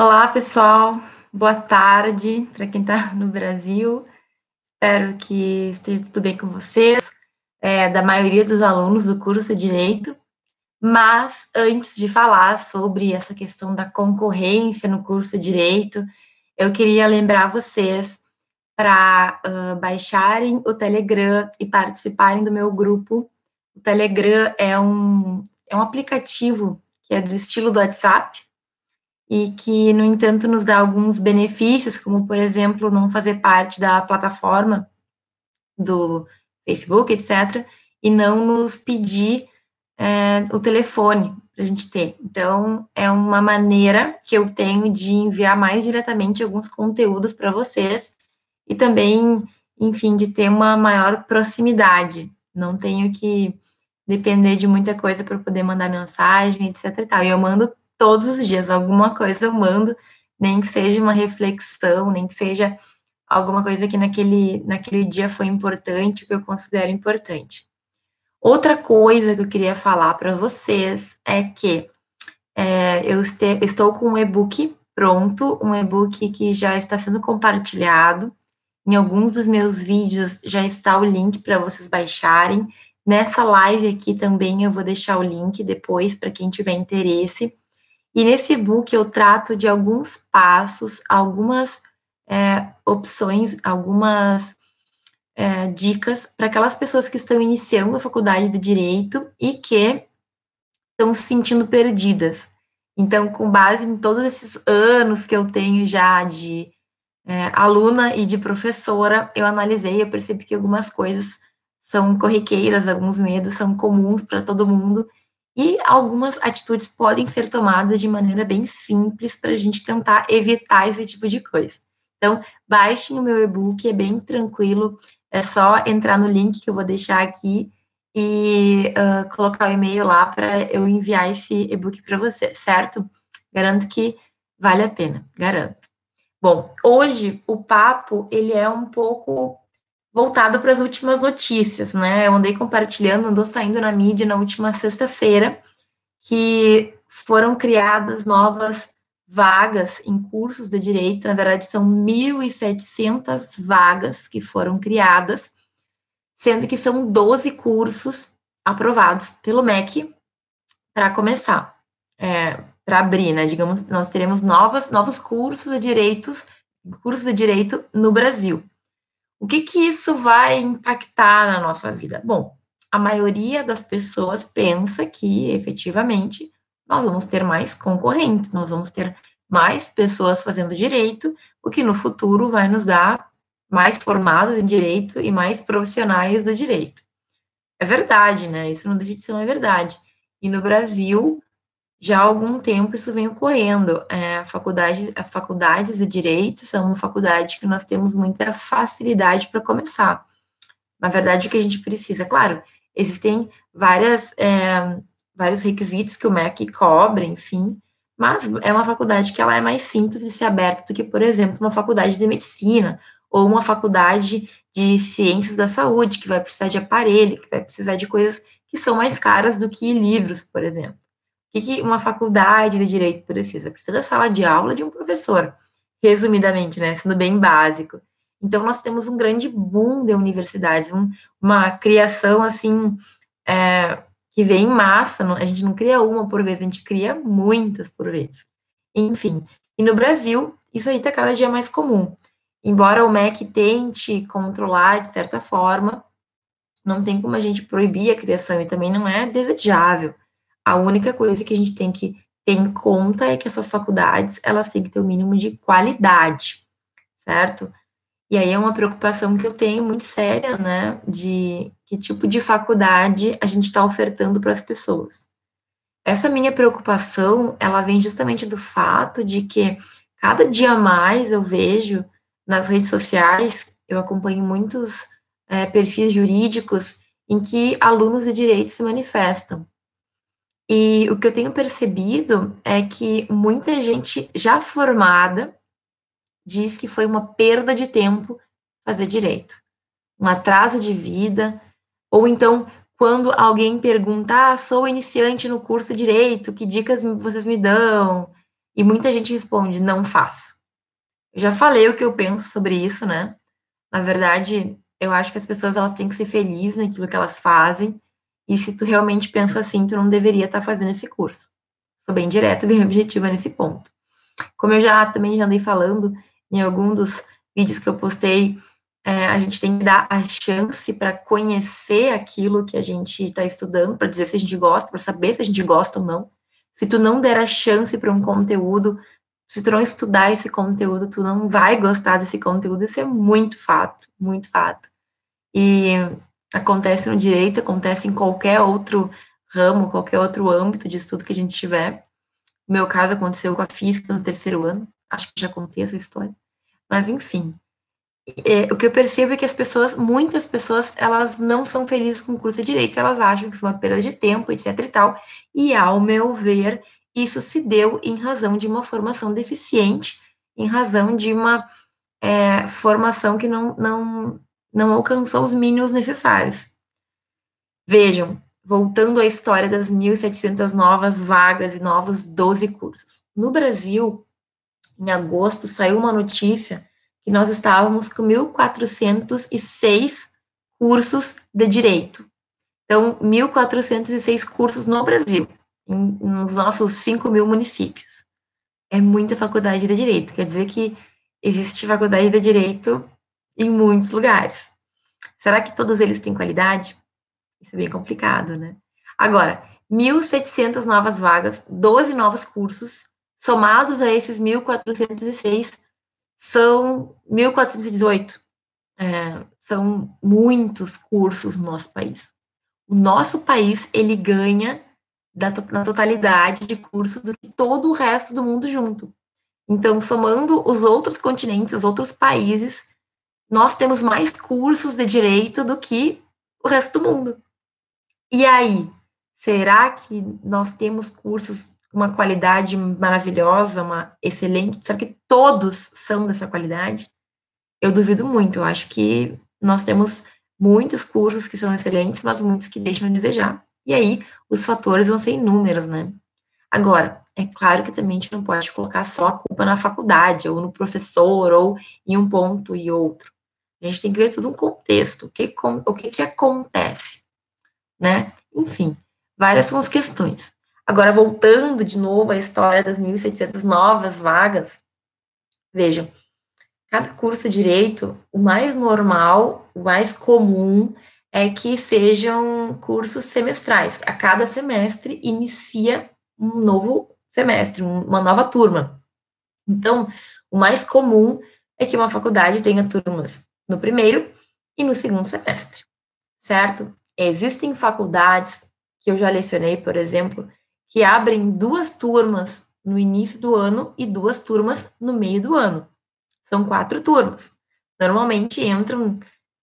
Olá, pessoal. Boa tarde para quem está no Brasil. Espero que esteja tudo bem com vocês, é, da maioria dos alunos do curso de Direito. Mas antes de falar sobre essa questão da concorrência no curso de Direito, eu queria lembrar vocês para uh, baixarem o Telegram e participarem do meu grupo. O Telegram é um, é um aplicativo que é do estilo do WhatsApp, e que, no entanto, nos dá alguns benefícios, como, por exemplo, não fazer parte da plataforma do Facebook, etc., e não nos pedir é, o telefone para a gente ter. Então, é uma maneira que eu tenho de enviar mais diretamente alguns conteúdos para vocês e também, enfim, de ter uma maior proximidade. Não tenho que depender de muita coisa para poder mandar mensagem, etc. E, tal. e eu mando todos os dias, alguma coisa eu mando, nem que seja uma reflexão, nem que seja alguma coisa que naquele, naquele dia foi importante, que eu considero importante. Outra coisa que eu queria falar para vocês é que é, eu este, estou com um e-book pronto, um e-book que já está sendo compartilhado. Em alguns dos meus vídeos já está o link para vocês baixarem. Nessa live aqui também eu vou deixar o link depois para quem tiver interesse. E nesse e-book eu trato de alguns passos, algumas é, opções, algumas é, dicas para aquelas pessoas que estão iniciando a faculdade de direito e que estão se sentindo perdidas. Então, com base em todos esses anos que eu tenho já de é, aluna e de professora, eu analisei, eu percebi que algumas coisas são corriqueiras, alguns medos são comuns para todo mundo e algumas atitudes podem ser tomadas de maneira bem simples para a gente tentar evitar esse tipo de coisa. Então, baixem o meu e-book, é bem tranquilo, é só entrar no link que eu vou deixar aqui e uh, colocar o e-mail lá para eu enviar esse e-book para você, certo? Garanto que vale a pena, garanto. Bom, hoje o papo ele é um pouco voltado para as últimas notícias, né? Eu andei compartilhando, andou saindo na mídia na última sexta-feira que foram criadas novas vagas em cursos de direito, na verdade são 1.700 vagas que foram criadas, sendo que são 12 cursos aprovados pelo MEC para começar, é, para abrir, né? Digamos, nós teremos novas, novos cursos de direitos, cursos de direito no Brasil. O que, que isso vai impactar na nossa vida? Bom, a maioria das pessoas pensa que efetivamente nós vamos ter mais concorrentes, nós vamos ter mais pessoas fazendo direito, o que no futuro vai nos dar mais formados em direito e mais profissionais do direito. É verdade, né? Isso não deixa de ser uma verdade. E no Brasil, já há algum tempo isso vem ocorrendo. É, a faculdade, as faculdades de direito são uma faculdade que nós temos muita facilidade para começar. Na verdade, o que a gente precisa, claro, existem várias, é, vários requisitos que o MEC cobre, enfim, mas é uma faculdade que ela é mais simples de ser aberta do que, por exemplo, uma faculdade de medicina ou uma faculdade de ciências da saúde, que vai precisar de aparelho, que vai precisar de coisas que são mais caras do que livros, por exemplo. O que uma faculdade de direito precisa? Precisa da sala de aula de um professor, resumidamente, né? Sendo bem básico. Então, nós temos um grande boom de universidades, um, uma criação, assim, é, que vem em massa, a gente não cria uma por vez, a gente cria muitas por vez. Enfim, e no Brasil, isso aí está cada dia mais comum. Embora o MEC tente controlar de certa forma, não tem como a gente proibir a criação e também não é desejável. A única coisa que a gente tem que ter em conta é que essas faculdades, elas têm que ter o um mínimo de qualidade, certo? E aí é uma preocupação que eu tenho muito séria, né, de que tipo de faculdade a gente está ofertando para as pessoas. Essa minha preocupação, ela vem justamente do fato de que cada dia mais eu vejo nas redes sociais, eu acompanho muitos é, perfis jurídicos em que alunos de direito se manifestam. E o que eu tenho percebido é que muita gente já formada diz que foi uma perda de tempo fazer direito, um atraso de vida, ou então quando alguém pergunta, ah, sou iniciante no curso de direito, que dicas vocês me dão? E muita gente responde, não faço. Eu já falei o que eu penso sobre isso, né? Na verdade, eu acho que as pessoas elas têm que ser felizes naquilo que elas fazem. E se tu realmente pensa assim, tu não deveria estar fazendo esse curso. Sou bem direta, bem objetiva nesse ponto. Como eu já também já andei falando em algum dos vídeos que eu postei, é, a gente tem que dar a chance para conhecer aquilo que a gente está estudando, para dizer se a gente gosta, para saber se a gente gosta ou não. Se tu não der a chance para um conteúdo, se tu não estudar esse conteúdo, tu não vai gostar desse conteúdo. Isso é muito fato, muito fato. E acontece no direito, acontece em qualquer outro ramo, qualquer outro âmbito de estudo que a gente tiver. No meu caso, aconteceu com a física no terceiro ano. Acho que já contei essa história. Mas, enfim. É, o que eu percebo é que as pessoas, muitas pessoas, elas não são felizes com o curso de direito, elas acham que foi uma perda de tempo, etc e tal. E, ao meu ver, isso se deu em razão de uma formação deficiente, em razão de uma é, formação que não, não, não alcançou os mínimos necessários. Vejam, voltando à história das 1.700 novas vagas e novos 12 cursos. No Brasil, em agosto, saiu uma notícia que nós estávamos com 1.406 cursos de direito. Então, 1.406 cursos no Brasil, em, nos nossos 5 mil municípios. É muita faculdade de direito, quer dizer que existe faculdade de direito em muitos lugares. Será que todos eles têm qualidade? Isso é bem complicado, né? Agora, 1.700 novas vagas, 12 novos cursos, somados a esses 1.406, são 1.418. É, são muitos cursos no nosso país. O nosso país, ele ganha da, na totalidade de cursos do que todo o resto do mundo junto. Então, somando os outros continentes, os outros países, nós temos mais cursos de direito do que o resto do mundo. E aí, será que nós temos cursos com uma qualidade maravilhosa, uma excelente? Será que todos são dessa qualidade? Eu duvido muito. Eu acho que nós temos muitos cursos que são excelentes, mas muitos que deixam a desejar. E aí, os fatores vão ser inúmeros, né? Agora, é claro que também a gente não pode colocar só a culpa na faculdade, ou no professor, ou em um ponto e outro. A gente tem que ver tudo um contexto, o que, o que, que acontece, né? Enfim, várias são as questões. Agora, voltando de novo à história das 1.700 novas vagas, vejam, cada curso de direito, o mais normal, o mais comum é que sejam cursos semestrais. A cada semestre inicia um novo semestre, uma nova turma. Então, o mais comum é que uma faculdade tenha turmas no primeiro e no segundo semestre, certo? Existem faculdades que eu já lecionei, por exemplo, que abrem duas turmas no início do ano e duas turmas no meio do ano. São quatro turmas. Normalmente entram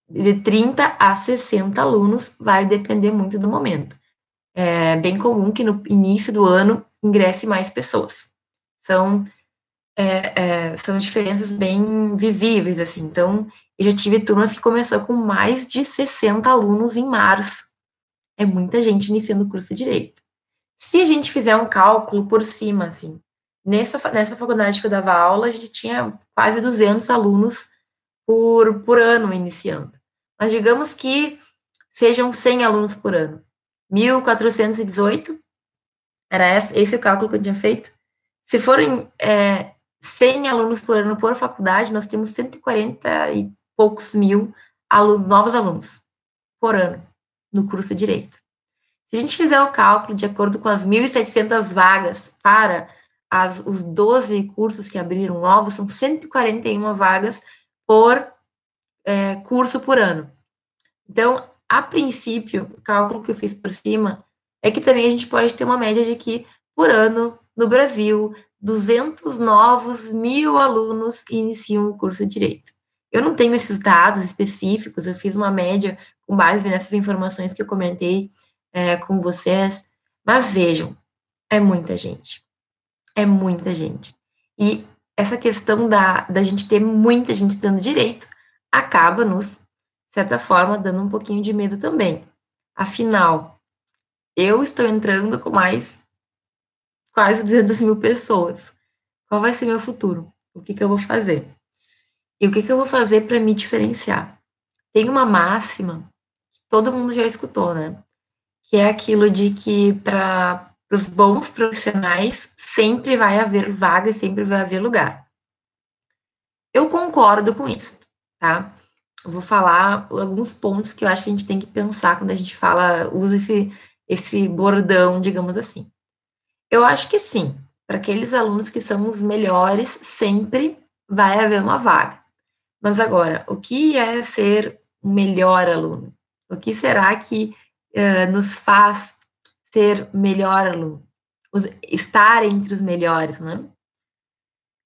de 30 a 60 alunos, vai depender muito do momento. É bem comum que no início do ano ingresse mais pessoas. São, é, é, são diferenças bem visíveis, assim. Então, eu já tive turmas que começou com mais de 60 alunos em março. É muita gente iniciando o curso de Direito. Se a gente fizer um cálculo por cima, assim, nessa, nessa faculdade que eu dava aula, a gente tinha quase 200 alunos por, por ano iniciando. Mas digamos que sejam 100 alunos por ano. 1.418, era esse, esse o cálculo que eu tinha feito. Se forem é, 100 alunos por ano por faculdade, nós temos 140 e poucos mil alunos, novos alunos por ano no curso de Direito. Se a gente fizer o cálculo de acordo com as 1.700 vagas para as, os 12 cursos que abriram novos, são 141 vagas por é, curso por ano. Então, a princípio, o cálculo que eu fiz por cima é que também a gente pode ter uma média de que, por ano, no Brasil, 200 novos mil alunos iniciam o curso de Direito. Eu não tenho esses dados específicos, eu fiz uma média com base nessas informações que eu comentei é, com vocês, mas vejam, é muita gente. É muita gente. E essa questão da, da gente ter muita gente dando direito acaba nos, de certa forma, dando um pouquinho de medo também. Afinal, eu estou entrando com mais quase 200 mil pessoas. qual vai ser meu futuro? O que, que eu vou fazer? E o que, que eu vou fazer para me diferenciar? Tem uma máxima que todo mundo já escutou, né? Que é aquilo de que para os bons profissionais sempre vai haver vaga e sempre vai haver lugar. Eu concordo com isso, tá? Eu vou falar alguns pontos que eu acho que a gente tem que pensar quando a gente fala, usa esse, esse bordão, digamos assim. Eu acho que sim, para aqueles alunos que são os melhores, sempre vai haver uma vaga. Mas agora, o que é ser um melhor aluno? O que será que uh, nos faz ser melhor aluno? Os, estar entre os melhores, né?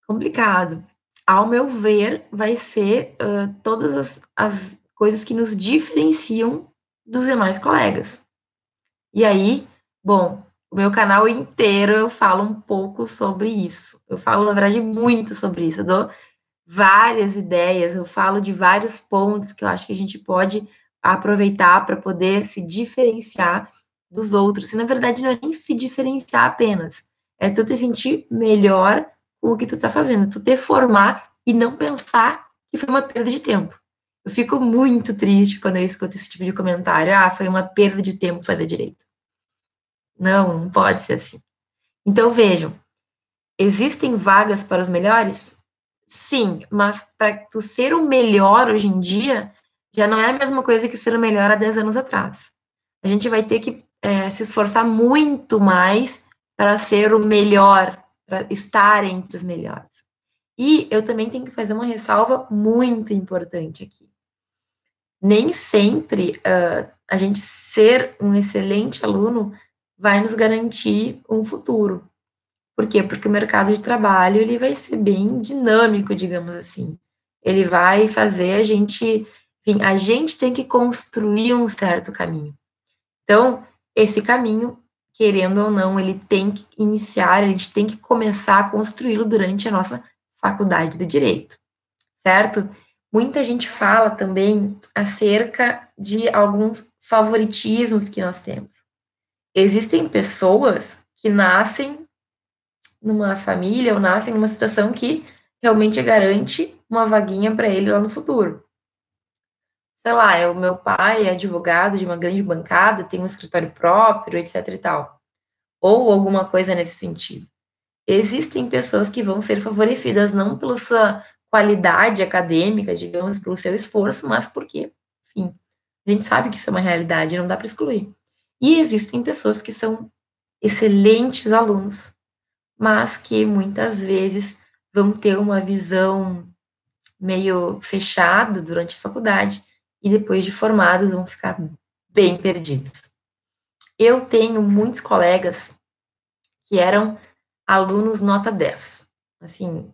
Complicado. Ao meu ver, vai ser uh, todas as, as coisas que nos diferenciam dos demais colegas. E aí, bom, o meu canal inteiro eu falo um pouco sobre isso. Eu falo, na verdade, muito sobre isso. Eu dou várias ideias, eu falo de vários pontos que eu acho que a gente pode aproveitar para poder se diferenciar dos outros. E, na verdade, não é nem se diferenciar apenas. É tu te sentir melhor com o que tu está fazendo. Tu te formar e não pensar que foi uma perda de tempo. Eu fico muito triste quando eu escuto esse tipo de comentário. Ah, foi uma perda de tempo fazer direito. Não, não pode ser assim. Então vejam, existem vagas para os melhores? Sim, mas para tu ser o melhor hoje em dia, já não é a mesma coisa que ser o melhor há 10 anos atrás. A gente vai ter que é, se esforçar muito mais para ser o melhor, para estar entre os melhores. E eu também tenho que fazer uma ressalva muito importante aqui. Nem sempre uh, a gente ser um excelente aluno vai nos garantir um futuro. Por quê? Porque o mercado de trabalho ele vai ser bem dinâmico, digamos assim. Ele vai fazer a gente, enfim, a gente tem que construir um certo caminho. Então, esse caminho, querendo ou não, ele tem que iniciar, a gente tem que começar a construí-lo durante a nossa faculdade de direito, certo? Muita gente fala também acerca de alguns favoritismos que nós temos existem pessoas que nascem numa família ou nascem numa situação que realmente garante uma vaguinha para ele lá no futuro. Sei lá, é o meu pai é advogado de uma grande bancada, tem um escritório próprio, etc e tal. Ou alguma coisa nesse sentido. Existem pessoas que vão ser favorecidas não pela sua qualidade acadêmica, digamos, pelo seu esforço, mas porque, enfim, a gente sabe que isso é uma realidade, não dá para excluir. E existem pessoas que são excelentes alunos, mas que muitas vezes vão ter uma visão meio fechada durante a faculdade e depois de formados vão ficar bem perdidos. Eu tenho muitos colegas que eram alunos nota 10, assim,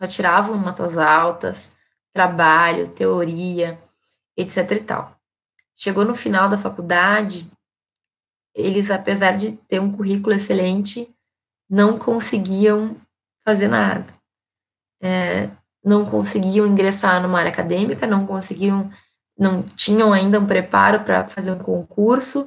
só tiravam notas altas, trabalho, teoria, etc e tal. Chegou no final da faculdade, eles, apesar de ter um currículo excelente, não conseguiam fazer nada. É, não conseguiam ingressar numa área acadêmica, não conseguiam, não tinham ainda um preparo para fazer um concurso,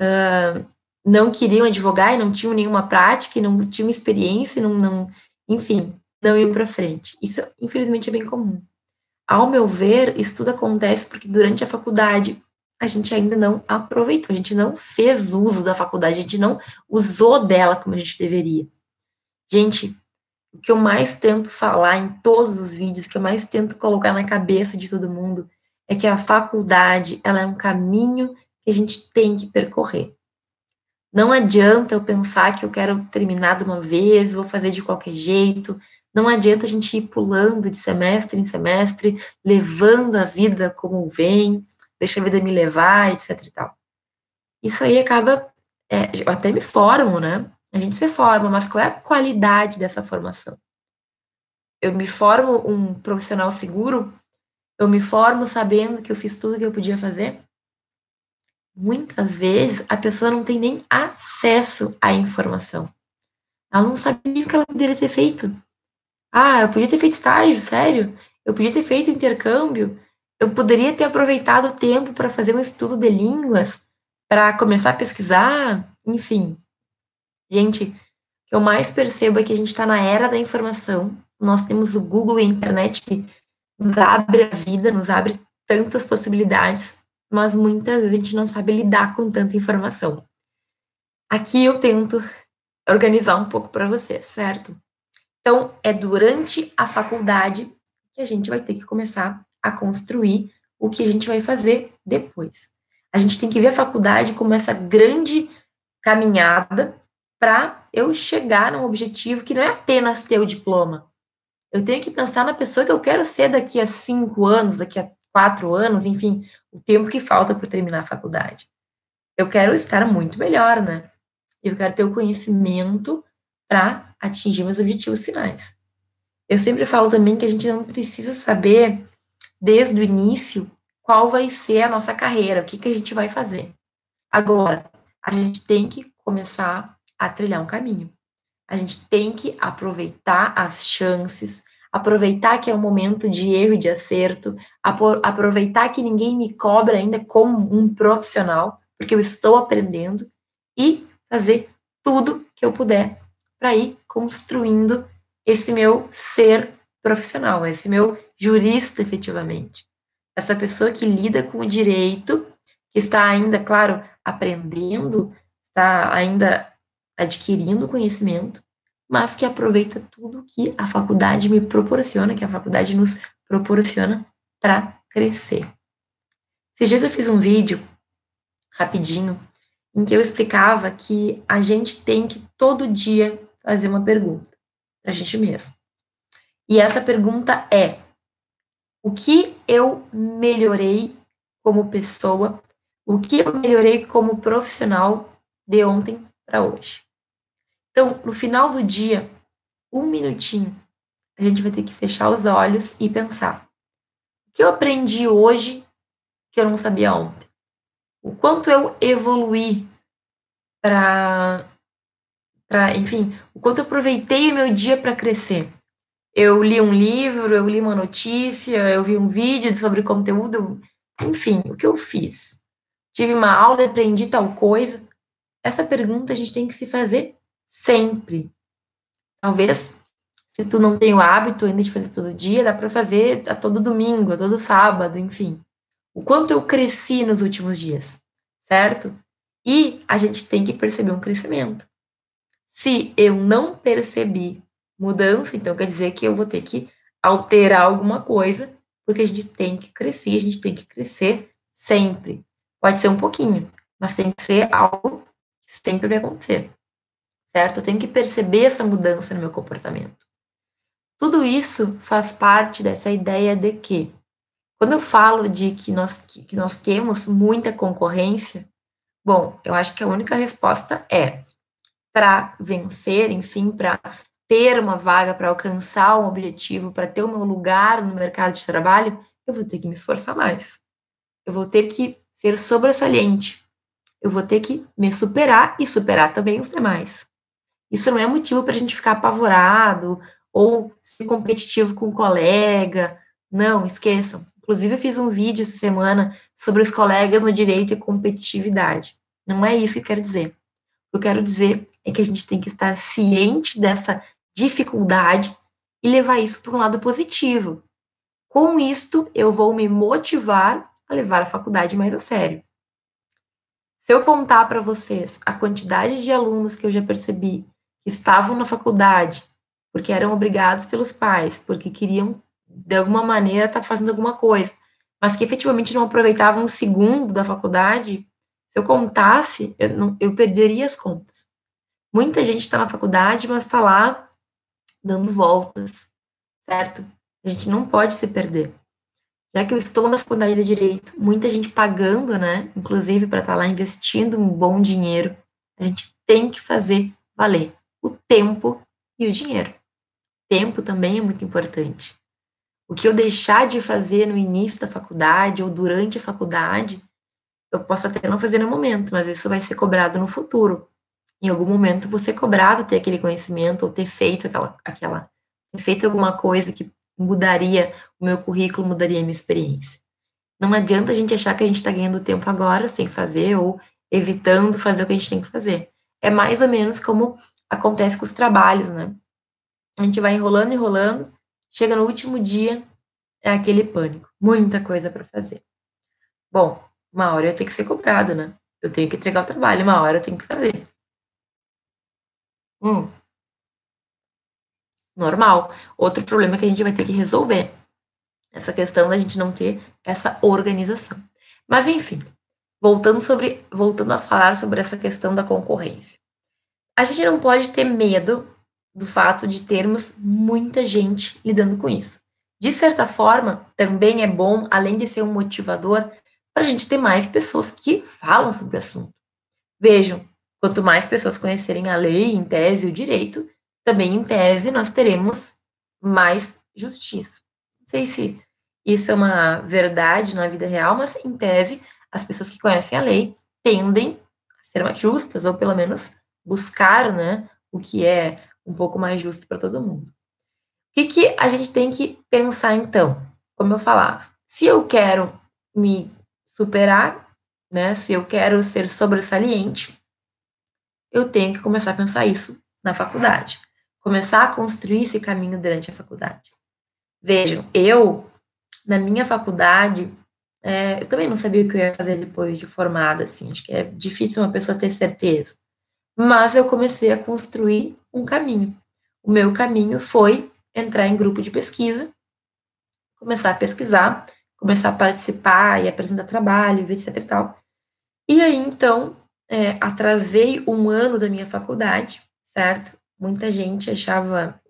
uh, não queriam advogar e não tinham nenhuma prática, e não tinham experiência, não, não enfim, não iam para frente. Isso, infelizmente, é bem comum. Ao meu ver, isso tudo acontece porque durante a faculdade a gente ainda não aproveitou, a gente não fez uso da faculdade, a gente não usou dela como a gente deveria. Gente, o que eu mais tento falar em todos os vídeos, que eu mais tento colocar na cabeça de todo mundo, é que a faculdade, ela é um caminho que a gente tem que percorrer. Não adianta eu pensar que eu quero terminar de uma vez, vou fazer de qualquer jeito. Não adianta a gente ir pulando de semestre em semestre, levando a vida como vem, deixa a vida me levar, etc e tal. Isso aí acaba, é, eu até me formo, né? A gente se forma, mas qual é a qualidade dessa formação? Eu me formo um profissional seguro? Eu me formo sabendo que eu fiz tudo que eu podia fazer? Muitas vezes a pessoa não tem nem acesso à informação. Ela não sabe nem o que ela poderia ter feito. Ah, eu podia ter feito estágio, sério? Eu podia ter feito intercâmbio? Eu poderia ter aproveitado o tempo para fazer um estudo de línguas, para começar a pesquisar, enfim. Gente, o que eu mais percebo é que a gente está na era da informação. Nós temos o Google e a internet que nos abre a vida, nos abre tantas possibilidades, mas muitas vezes a gente não sabe lidar com tanta informação. Aqui eu tento organizar um pouco para vocês, certo? Então, é durante a faculdade que a gente vai ter que começar a construir o que a gente vai fazer depois. A gente tem que ver a faculdade como essa grande caminhada para eu chegar num objetivo que não é apenas ter o diploma. Eu tenho que pensar na pessoa que eu quero ser daqui a cinco anos, daqui a quatro anos, enfim, o tempo que falta para terminar a faculdade. Eu quero estar muito melhor, né? Eu quero ter o conhecimento para atingir meus objetivos finais. Eu sempre falo também que a gente não precisa saber desde o início qual vai ser a nossa carreira, o que, que a gente vai fazer. Agora, a gente tem que começar a trilhar um caminho. A gente tem que aproveitar as chances, aproveitar que é um momento de erro e de acerto, aproveitar que ninguém me cobra ainda como um profissional, porque eu estou aprendendo, e fazer tudo que eu puder para ir construindo esse meu ser profissional, esse meu jurista efetivamente. Essa pessoa que lida com o direito, que está ainda, claro, aprendendo, está ainda adquirindo conhecimento, mas que aproveita tudo que a faculdade me proporciona, que a faculdade nos proporciona para crescer. Esses dias eu fiz um vídeo rapidinho em que eu explicava que a gente tem que todo dia fazer uma pergunta para a gente mesmo. E essa pergunta é: o que eu melhorei como pessoa? O que eu melhorei como profissional de ontem para hoje? Então, no final do dia, um minutinho, a gente vai ter que fechar os olhos e pensar: o que eu aprendi hoje que eu não sabia ontem? O quanto eu evoluí para, enfim, o quanto eu aproveitei o meu dia para crescer? Eu li um livro, eu li uma notícia, eu vi um vídeo sobre conteúdo, enfim, o que eu fiz? Tive uma aula, aprendi tal coisa. Essa pergunta a gente tem que se fazer sempre. Talvez, se tu não tem o hábito ainda de fazer todo dia, dá para fazer a todo domingo, a todo sábado, enfim. O quanto eu cresci nos últimos dias, certo? E a gente tem que perceber um crescimento. Se eu não percebi mudança, então quer dizer que eu vou ter que alterar alguma coisa, porque a gente tem que crescer, a gente tem que crescer sempre. Pode ser um pouquinho, mas tem que ser algo que sempre vai acontecer certo? Eu tenho que perceber essa mudança no meu comportamento. Tudo isso faz parte dessa ideia de que, quando eu falo de que nós, que nós temos muita concorrência, bom, eu acho que a única resposta é para vencer, enfim, para ter uma vaga, para alcançar um objetivo, para ter o meu lugar no mercado de trabalho, eu vou ter que me esforçar mais. Eu vou ter que ser sobressalente. Eu vou ter que me superar e superar também os demais. Isso não é motivo para a gente ficar apavorado ou ser competitivo com um colega. Não, esqueçam. Inclusive, eu fiz um vídeo essa semana sobre os colegas no direito e competitividade. Não é isso que eu quero dizer. O que eu quero dizer é que a gente tem que estar ciente dessa dificuldade e levar isso para um lado positivo. Com isto, eu vou me motivar a levar a faculdade mais a sério. Se eu contar para vocês a quantidade de alunos que eu já percebi que estavam na faculdade porque eram obrigados pelos pais, porque queriam, de alguma maneira, estar tá fazendo alguma coisa, mas que efetivamente não aproveitavam um segundo da faculdade, se eu contasse, eu, não, eu perderia as contas. Muita gente está na faculdade, mas está lá dando voltas, certo? A gente não pode se perder. Já que eu estou na faculdade de Direito, muita gente pagando, né? Inclusive para estar tá lá investindo um bom dinheiro, a gente tem que fazer valer o tempo e o dinheiro. Tempo também é muito importante. O que eu deixar de fazer no início da faculdade ou durante a faculdade, eu posso até não fazer no momento, mas isso vai ser cobrado no futuro. Em algum momento você cobrado ter aquele conhecimento ou ter feito aquela, aquela ter feito alguma coisa que mudaria o meu currículo, mudaria a minha experiência. Não adianta a gente achar que a gente está ganhando tempo agora sem fazer ou evitando fazer o que a gente tem que fazer. É mais ou menos como acontece com os trabalhos, né? A gente vai enrolando, enrolando, chega no último dia, é aquele pânico, muita coisa para fazer. Bom, uma hora eu tenho que ser cobrado, né? Eu tenho que entregar o trabalho, uma hora eu tenho que fazer. Hum. Normal. Outro problema que a gente vai ter que resolver. Essa questão da gente não ter essa organização. Mas enfim, voltando sobre, voltando a falar sobre essa questão da concorrência. A gente não pode ter medo do fato de termos muita gente lidando com isso. De certa forma, também é bom, além de ser um motivador, para a gente ter mais pessoas que falam sobre o assunto. Vejam, quanto mais pessoas conhecerem a lei, em tese, o direito, também em tese nós teremos mais justiça. Não sei se isso é uma verdade na vida real, mas em tese, as pessoas que conhecem a lei tendem a ser mais justas, ou pelo menos buscar né, o que é um pouco mais justo para todo mundo. O que, que a gente tem que pensar então? Como eu falava, se eu quero me superar, né, se eu quero ser sobressaliente, eu tenho que começar a pensar isso na faculdade. Começar a construir esse caminho durante a faculdade. Vejam, eu, na minha faculdade, é, eu também não sabia o que eu ia fazer depois de formada, assim, acho que é difícil uma pessoa ter certeza. Mas eu comecei a construir um caminho. O meu caminho foi entrar em grupo de pesquisa, começar a pesquisar, começar a participar e apresentar trabalhos, etc e tal. E aí, então, é, atrasei um ano da minha faculdade, certo? Muita gente achava,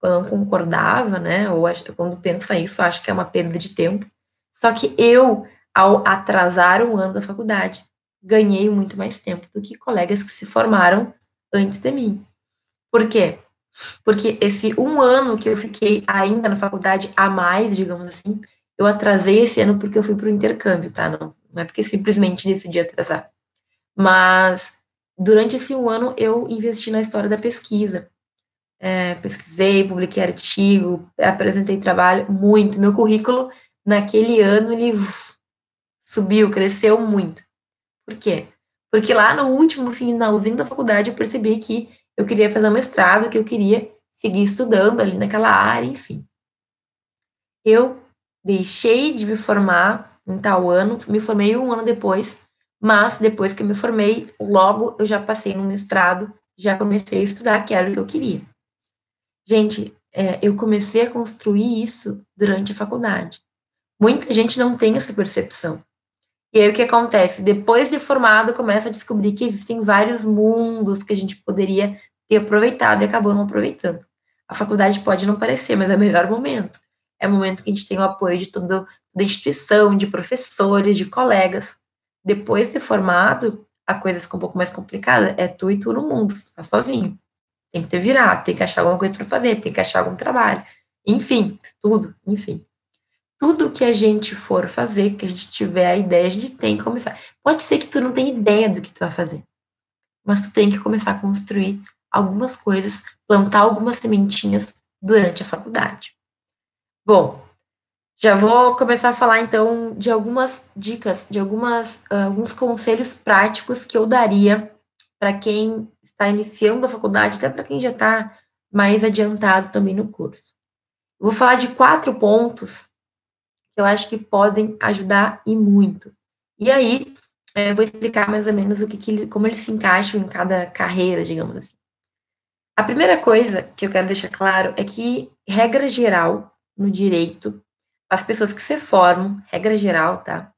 não concordava, né? Ou quando pensa isso, acha que é uma perda de tempo. Só que eu, ao atrasar um ano da faculdade, ganhei muito mais tempo do que colegas que se formaram antes de mim. Por quê? Porque esse um ano que eu fiquei ainda na faculdade a mais, digamos assim, eu atrasei esse ano porque eu fui para o intercâmbio, tá? Não, não é porque simplesmente decidi atrasar. Mas durante esse um ano eu investi na história da pesquisa. É, pesquisei, publiquei artigo, apresentei trabalho muito. Meu currículo naquele ano ele subiu, cresceu muito. Por quê? Porque lá no último finalzinho da faculdade eu percebi que eu queria fazer um mestrado, que eu queria seguir estudando ali naquela área, enfim. Eu deixei de me formar em tal ano, me formei um ano depois, mas depois que eu me formei, logo eu já passei no mestrado, já comecei a estudar, que era o que eu queria. Gente, é, eu comecei a construir isso durante a faculdade. Muita gente não tem essa percepção. E aí o que acontece? Depois de formado, começa a descobrir que existem vários mundos que a gente poderia ter aproveitado e acabou não aproveitando. A faculdade pode não parecer, mas é o melhor momento. É o momento que a gente tem o apoio de toda, a instituição, de professores, de colegas. Depois de formado, a coisa fica um pouco mais complicada. É tu e tu no mundo, tá sozinho. Tem que ter virar, tem que achar alguma coisa para fazer, tem que achar algum trabalho. Enfim, tudo, enfim tudo que a gente for fazer, que a gente tiver a ideia, a gente tem que começar. Pode ser que tu não tenha ideia do que tu vai fazer, mas tu tem que começar a construir algumas coisas, plantar algumas sementinhas durante a faculdade. Bom, já vou começar a falar então de algumas dicas, de algumas uh, alguns conselhos práticos que eu daria para quem está iniciando a faculdade, até para quem já está mais adiantado também no curso. vou falar de quatro pontos que eu acho que podem ajudar e muito. E aí, é, eu vou explicar mais ou menos o que, que como eles se encaixam em cada carreira, digamos assim. A primeira coisa que eu quero deixar claro é que, regra geral, no direito, as pessoas que se formam, regra geral, tá?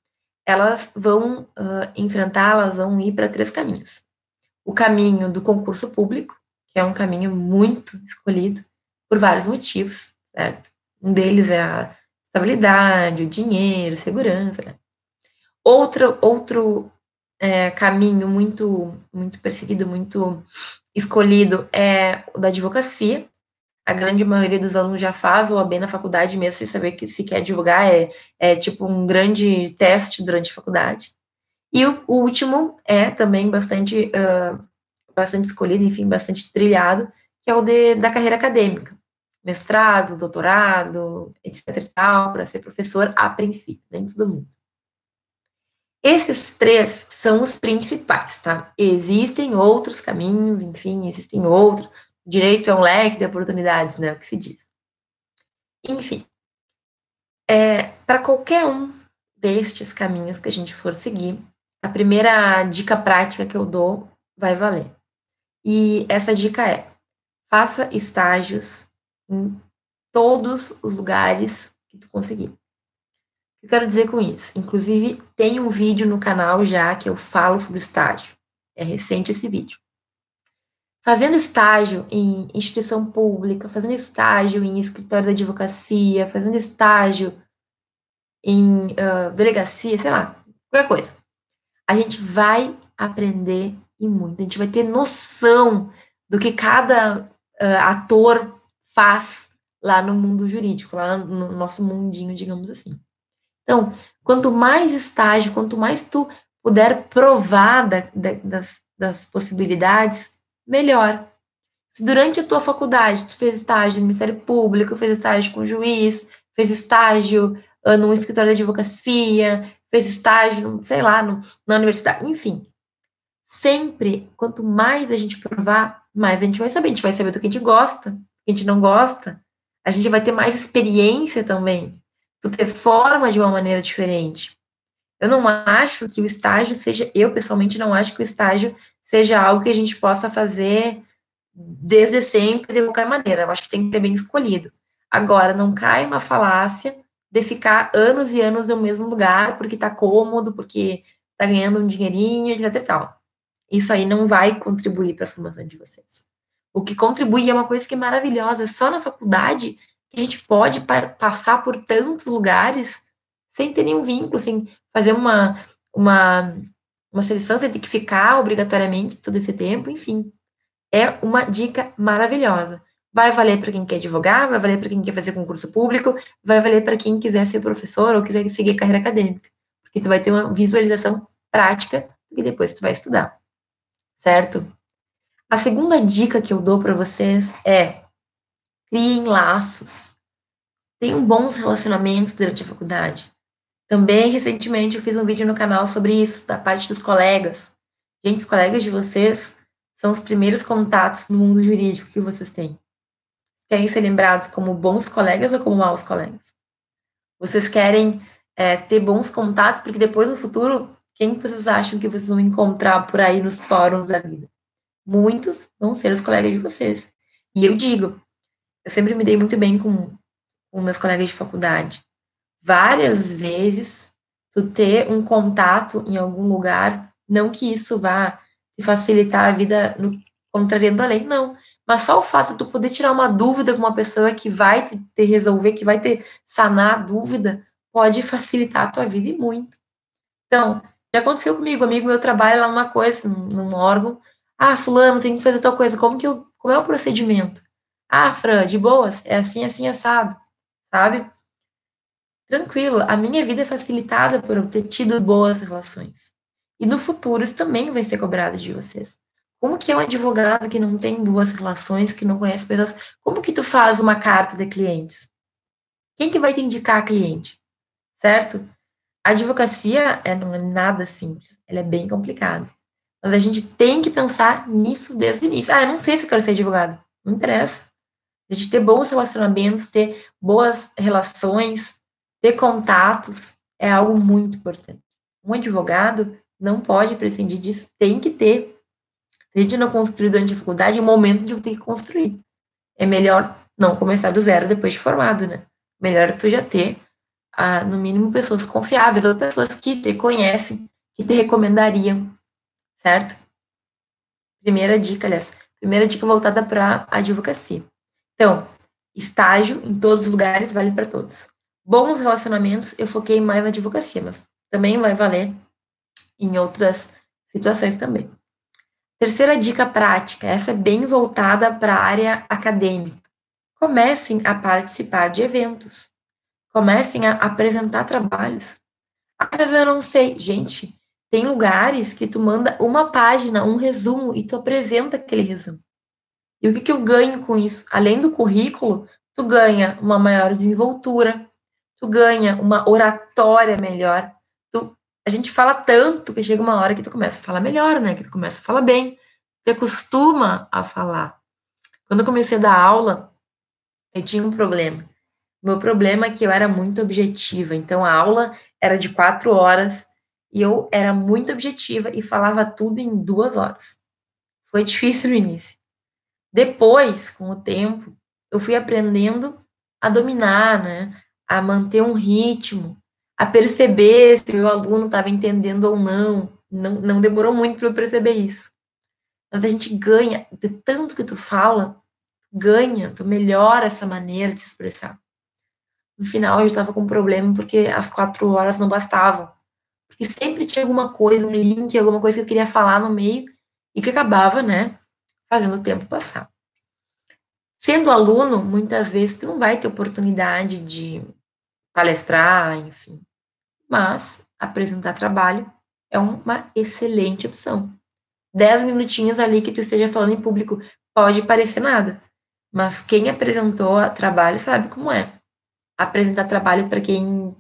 Elas vão uh, enfrentar, elas vão ir para três caminhos. O caminho do concurso público, que é um caminho muito escolhido por vários motivos, certo? Um deles é a estabilidade, o dinheiro, segurança. Né? Outro, outro é, caminho muito, muito perseguido, muito escolhido é o da advocacia. A grande maioria dos alunos já faz o AB na faculdade, mesmo sem saber que se quer advogar, é, é tipo um grande teste durante a faculdade. E o, o último é também bastante, uh, bastante escolhido, enfim, bastante trilhado, que é o de, da carreira acadêmica mestrado, doutorado, etc e tal, para ser professor a princípio, nem todo mundo. Esses três são os principais, tá? Existem outros caminhos, enfim, existem outros. Direito é um leque de oportunidades, né? O que se diz. Enfim, é, para qualquer um destes caminhos que a gente for seguir, a primeira dica prática que eu dou vai valer. E essa dica é: faça estágios em todos os lugares que tu conseguir. O que eu quero dizer com isso? Inclusive, tem um vídeo no canal já que eu falo sobre estágio. É recente esse vídeo. Fazendo estágio em instituição pública, fazendo estágio em escritório da advocacia, fazendo estágio em uh, delegacia, sei lá, qualquer coisa. A gente vai aprender e muito. A gente vai ter noção do que cada uh, ator faz lá no mundo jurídico, lá no nosso mundinho, digamos assim. Então, quanto mais estágio, quanto mais tu puder provar da, da, das, das possibilidades, melhor. Se durante a tua faculdade tu fez estágio no Ministério Público, fez estágio com juiz, fez estágio uh, num escritório de advocacia, fez estágio, sei lá, no, na universidade, enfim. Sempre, quanto mais a gente provar, mais a gente vai saber. A gente vai saber do que a gente gosta, do que a gente não gosta. A gente vai ter mais experiência também. Tu ter forma de uma maneira diferente. Eu não acho que o estágio seja, eu pessoalmente não acho que o estágio seja algo que a gente possa fazer desde sempre, de qualquer maneira. Eu acho que tem que ser bem escolhido. Agora, não cai uma falácia de ficar anos e anos no mesmo lugar porque tá cômodo, porque tá ganhando um dinheirinho, etc e tal. Isso aí não vai contribuir para a formação de vocês. O que contribui é uma coisa que é maravilhosa. Só na faculdade que a gente pode pa passar por tantos lugares sem ter nenhum vínculo, sem fazer uma, uma, uma seleção, sem ter que ficar obrigatoriamente todo esse tempo, enfim. É uma dica maravilhosa. Vai valer para quem quer advogar, vai valer para quem quer fazer concurso público, vai valer para quem quiser ser professor ou quiser seguir carreira acadêmica, porque tu vai ter uma visualização prática que depois tu vai estudar. Certo? A segunda dica que eu dou para vocês é criem laços. Tenham bons relacionamentos durante a faculdade. Também, recentemente, eu fiz um vídeo no canal sobre isso, da parte dos colegas. Gente, os colegas de vocês são os primeiros contatos no mundo jurídico que vocês têm querem ser lembrados como bons colegas ou como maus colegas? Vocês querem é, ter bons contatos, porque depois no futuro, quem vocês acham que vocês vão encontrar por aí nos fóruns da vida? Muitos vão ser os colegas de vocês. E eu digo, eu sempre me dei muito bem com, com meus colegas de faculdade. Várias vezes, tu ter um contato em algum lugar, não que isso vá te facilitar a vida no contrariando a lei, não. Mas só o fato de tu poder tirar uma dúvida com uma pessoa que vai te, te resolver, que vai te sanar a dúvida, pode facilitar a tua vida e muito. Então, já aconteceu comigo, amigo meu trabalha lá numa coisa, num, num órgão. Ah, fulano, tem que fazer tal coisa. Como que eu, como é o procedimento? Ah, Fran, de boas, é assim, assim, assado, sabe? Tranquilo, a minha vida é facilitada por eu ter tido boas relações. E no futuro isso também vai ser cobrado de vocês. Como que é um advogado que não tem boas relações, que não conhece pessoas? Como que tu faz uma carta de clientes? Quem que vai te indicar a cliente? Certo? A advocacia é, não é nada simples, ela é bem complicada. Mas a gente tem que pensar nisso desde o início. Ah, eu não sei se eu quero ser advogado. Não interessa. A gente ter bons relacionamentos, ter boas relações, ter contatos, é algo muito importante. Um advogado não pode prescindir disso, tem que ter se a gente não construir durante a dificuldade, é o momento de ter que construir. É melhor não começar do zero depois de formado, né? Melhor tu já ter, ah, no mínimo, pessoas confiáveis, ou pessoas que te conhecem, que te recomendariam, certo? Primeira dica, aliás, primeira dica voltada para a advocacia. Então, estágio em todos os lugares vale para todos. Bons relacionamentos, eu foquei mais na advocacia, mas também vai valer em outras situações também. Terceira dica prática, essa é bem voltada para a área acadêmica. Comecem a participar de eventos. Comecem a apresentar trabalhos. Ah, mas eu não sei. Gente, tem lugares que tu manda uma página, um resumo, e tu apresenta aquele resumo. E o que, que eu ganho com isso? Além do currículo, tu ganha uma maior desenvoltura, tu ganha uma oratória melhor, tu a gente fala tanto que chega uma hora que tu começa a falar melhor, né? Que tu começa a falar bem, você acostuma a falar. Quando eu comecei a dar aula, eu tinha um problema. Meu problema é que eu era muito objetiva. Então a aula era de quatro horas e eu era muito objetiva e falava tudo em duas horas. Foi difícil no início. Depois, com o tempo, eu fui aprendendo a dominar, né? A manter um ritmo, a perceber se meu aluno estava entendendo ou não. não. Não demorou muito para eu perceber isso. Mas a gente ganha, de tanto que tu fala, ganha, tu melhora essa maneira de se expressar. No final, eu estava com um problema porque as quatro horas não bastavam. Porque sempre tinha alguma coisa, um link, alguma coisa que eu queria falar no meio e que acabava, né, fazendo o tempo passar. Sendo aluno, muitas vezes tu não vai ter oportunidade de palestrar, enfim. Mas apresentar trabalho é uma excelente opção. Dez minutinhos ali que tu esteja falando em público pode parecer nada, mas quem apresentou trabalho sabe como é. Apresentar trabalho para quem,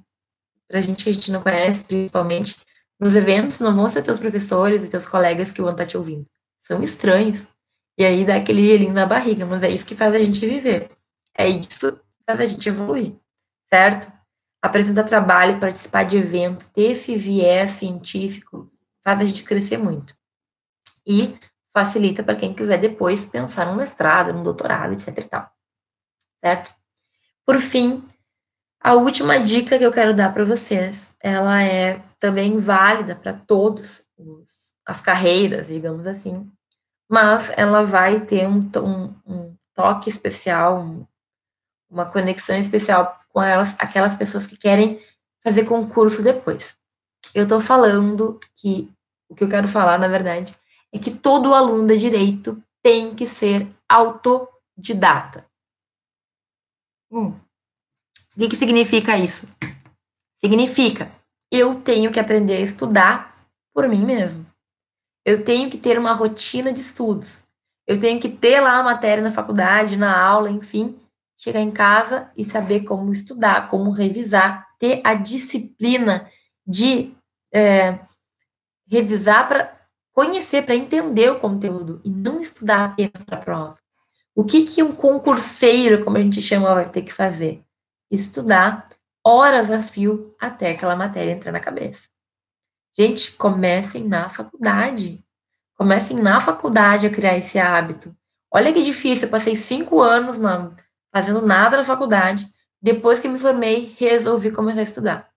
para gente que a gente não conhece, principalmente, nos eventos não vão ser teus professores e teus colegas que vão estar te ouvindo. São estranhos. E aí dá aquele gelinho na barriga, mas é isso que faz a gente viver. É isso que faz a gente evoluir, certo? Apresentar trabalho, participar de evento, ter esse viés científico, faz a gente crescer muito. E facilita para quem quiser depois pensar no mestrado, no doutorado, etc e tal. Certo? Por fim, a última dica que eu quero dar para vocês, ela é também válida para todos os, as carreiras, digamos assim, mas ela vai ter um, um, um toque especial, um, uma conexão especial com elas, aquelas pessoas que querem fazer concurso depois. Eu estou falando que o que eu quero falar, na verdade, é que todo aluno de direito tem que ser autodidata. Hum. O que, que significa isso? Significa eu tenho que aprender a estudar por mim mesmo. Eu tenho que ter uma rotina de estudos. Eu tenho que ter lá a matéria na faculdade, na aula, enfim, chegar em casa e saber como estudar, como revisar, ter a disciplina de é, revisar para conhecer, para entender o conteúdo e não estudar apenas para a prova. O que, que um concurseiro, como a gente chama, vai ter que fazer? Estudar horas a fio até aquela matéria entrar na cabeça. Gente, comecem na faculdade. Comecem na faculdade a criar esse hábito. Olha que difícil, eu passei cinco anos na, fazendo nada na faculdade. Depois que me formei, resolvi começar a estudar.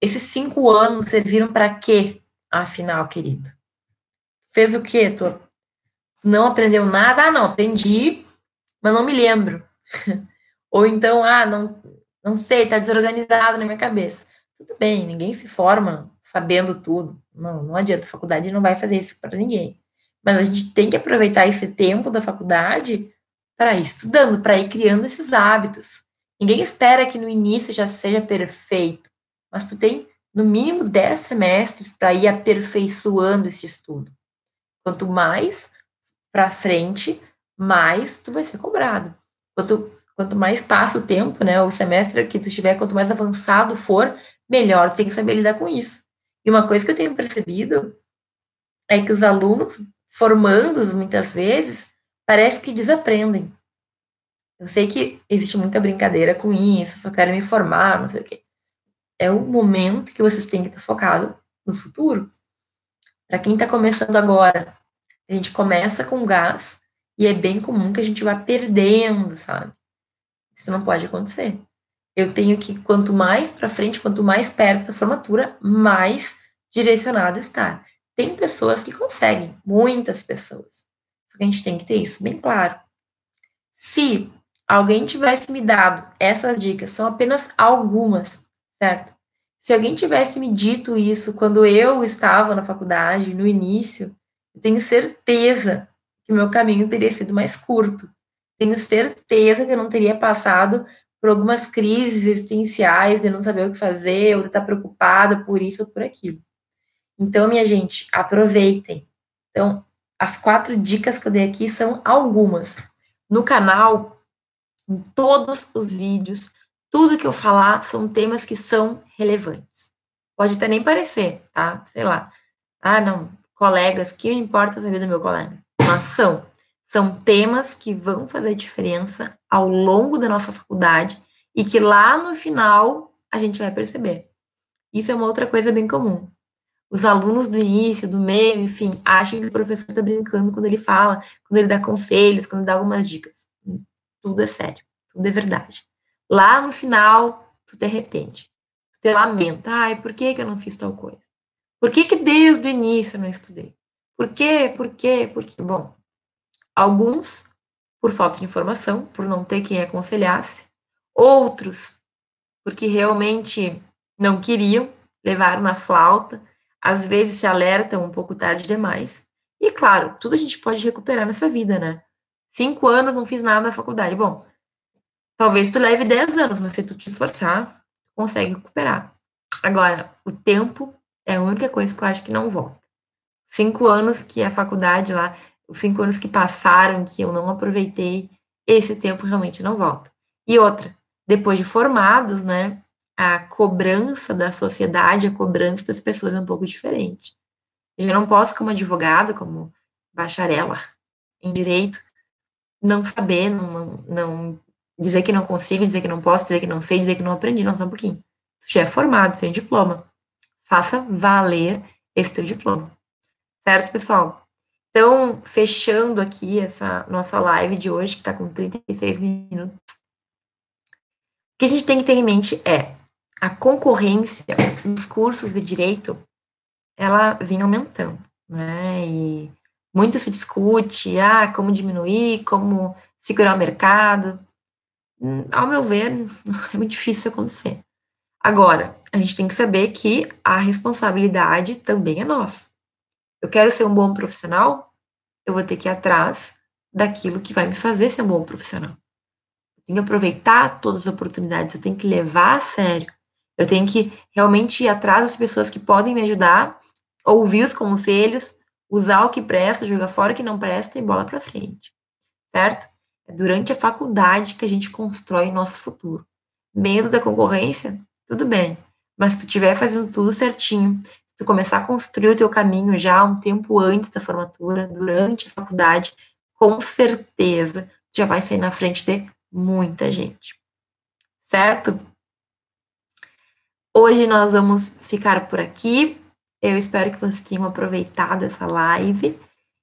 Esses cinco anos serviram para quê, afinal, querido? Fez o quê? Tu não aprendeu nada? Ah, não, aprendi, mas não me lembro. Ou então, ah, não, não sei, tá desorganizado na minha cabeça. Tudo bem, ninguém se forma sabendo tudo. Não, não adianta, a faculdade não vai fazer isso para ninguém. Mas a gente tem que aproveitar esse tempo da faculdade para ir estudando, para ir criando esses hábitos. Ninguém espera que no início já seja perfeito, mas tu tem no mínimo 10 semestres para ir aperfeiçoando esse estudo. Quanto mais para frente, mais tu vai ser cobrado. Quanto, quanto mais passa o tempo, né, o semestre que tu estiver, quanto mais avançado for, melhor tu tem que saber lidar com isso. E uma coisa que eu tenho percebido é que os alunos, formandos muitas vezes, parece que desaprendem. Eu sei que existe muita brincadeira com isso, só quero me formar, não sei o quê. É o momento que vocês têm que estar focado no futuro. Para quem está começando agora, a gente começa com gás e é bem comum que a gente vá perdendo, sabe? Isso não pode acontecer. Eu tenho que, quanto mais para frente, quanto mais perto da formatura, mais direcionado estar. Tem pessoas que conseguem, muitas pessoas. A gente tem que ter isso bem claro. Se alguém tivesse me dado essas dicas, são apenas algumas, certo? Se alguém tivesse me dito isso quando eu estava na faculdade, no início, eu tenho certeza que meu caminho teria sido mais curto. Tenho certeza que eu não teria passado por algumas crises existenciais de não saber o que fazer, ou de estar preocupada por isso ou por aquilo. Então, minha gente, aproveitem. Então, as quatro dicas que eu dei aqui são algumas. No canal, em todos os vídeos, tudo que eu falar são temas que são relevantes. Pode até nem parecer, tá? Sei lá. Ah, não, colegas, que me importa saber do meu colega? Mas são. São temas que vão fazer diferença ao longo da nossa faculdade e que lá no final a gente vai perceber. Isso é uma outra coisa bem comum. Os alunos do início, do meio, enfim, acham que o professor está brincando quando ele fala, quando ele dá conselhos, quando ele dá algumas dicas. Tudo é sério, tudo é verdade. Lá no final, tu te arrepende. Tu te lamenta. Ai, por que, que eu não fiz tal coisa? Por que, que desde o início eu não estudei? Por quê? Por quê? Por quê? Bom, alguns por falta de informação, por não ter quem aconselhasse, outros porque realmente não queriam, levaram na flauta, às vezes se alertam um pouco tarde demais. E claro, tudo a gente pode recuperar nessa vida, né? Cinco anos não fiz nada na faculdade. Bom, talvez tu leve dez anos, mas se tu te esforçar, consegue recuperar. Agora, o tempo é a única coisa que eu acho que não volta. Cinco anos que a faculdade lá, os cinco anos que passaram, que eu não aproveitei, esse tempo realmente não volta. E outra, depois de formados, né, a cobrança da sociedade, a cobrança das pessoas é um pouco diferente. Eu já não posso, como advogado, como bacharela em direito, não saber, não, não, não, dizer que não consigo, dizer que não posso, dizer que não sei, dizer que não aprendi, não, só um pouquinho. Tu já é formado, tem diploma. Faça valer esse teu diploma. Certo, pessoal? Então, fechando aqui essa nossa live de hoje, que está com 36 minutos, o que a gente tem que ter em mente é a concorrência nos cursos de direito, ela vem aumentando, né? E muito se discute, ah, como diminuir, como segurar o mercado. Hum, ao meu ver, é muito difícil acontecer. Agora, a gente tem que saber que a responsabilidade também é nossa. Eu quero ser um bom profissional, eu vou ter que ir atrás daquilo que vai me fazer ser um bom profissional. Eu tenho que aproveitar todas as oportunidades, eu tenho que levar a sério eu tenho que realmente ir atrás das pessoas que podem me ajudar, ouvir os conselhos, usar o que presta, jogar fora o que não presta e bola para frente. Certo? É durante a faculdade que a gente constrói o nosso futuro. Medo da concorrência? Tudo bem. Mas se tu estiver fazendo tudo certinho, se tu começar a construir o teu caminho já um tempo antes da formatura, durante a faculdade, com certeza tu já vai sair na frente de muita gente. Certo? Hoje nós vamos ficar por aqui. Eu espero que vocês tenham aproveitado essa live.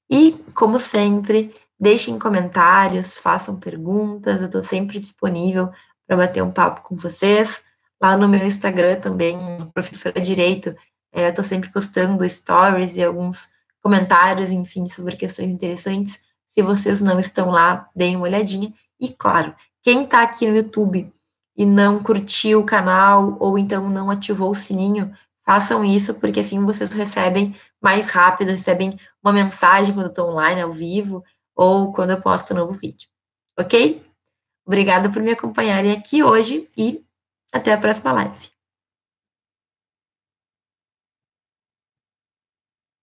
E, como sempre, deixem comentários, façam perguntas. Eu estou sempre disponível para bater um papo com vocês. Lá no meu Instagram também, professora Direito, é, estou sempre postando stories e alguns comentários, enfim, sobre questões interessantes. Se vocês não estão lá, deem uma olhadinha. E, claro, quem está aqui no YouTube e não curtiu o canal ou então não ativou o sininho, façam isso, porque assim vocês recebem mais rápido, recebem uma mensagem quando eu estou online, ao vivo, ou quando eu posto um novo vídeo. Ok? Obrigada por me acompanharem aqui hoje e até a próxima live.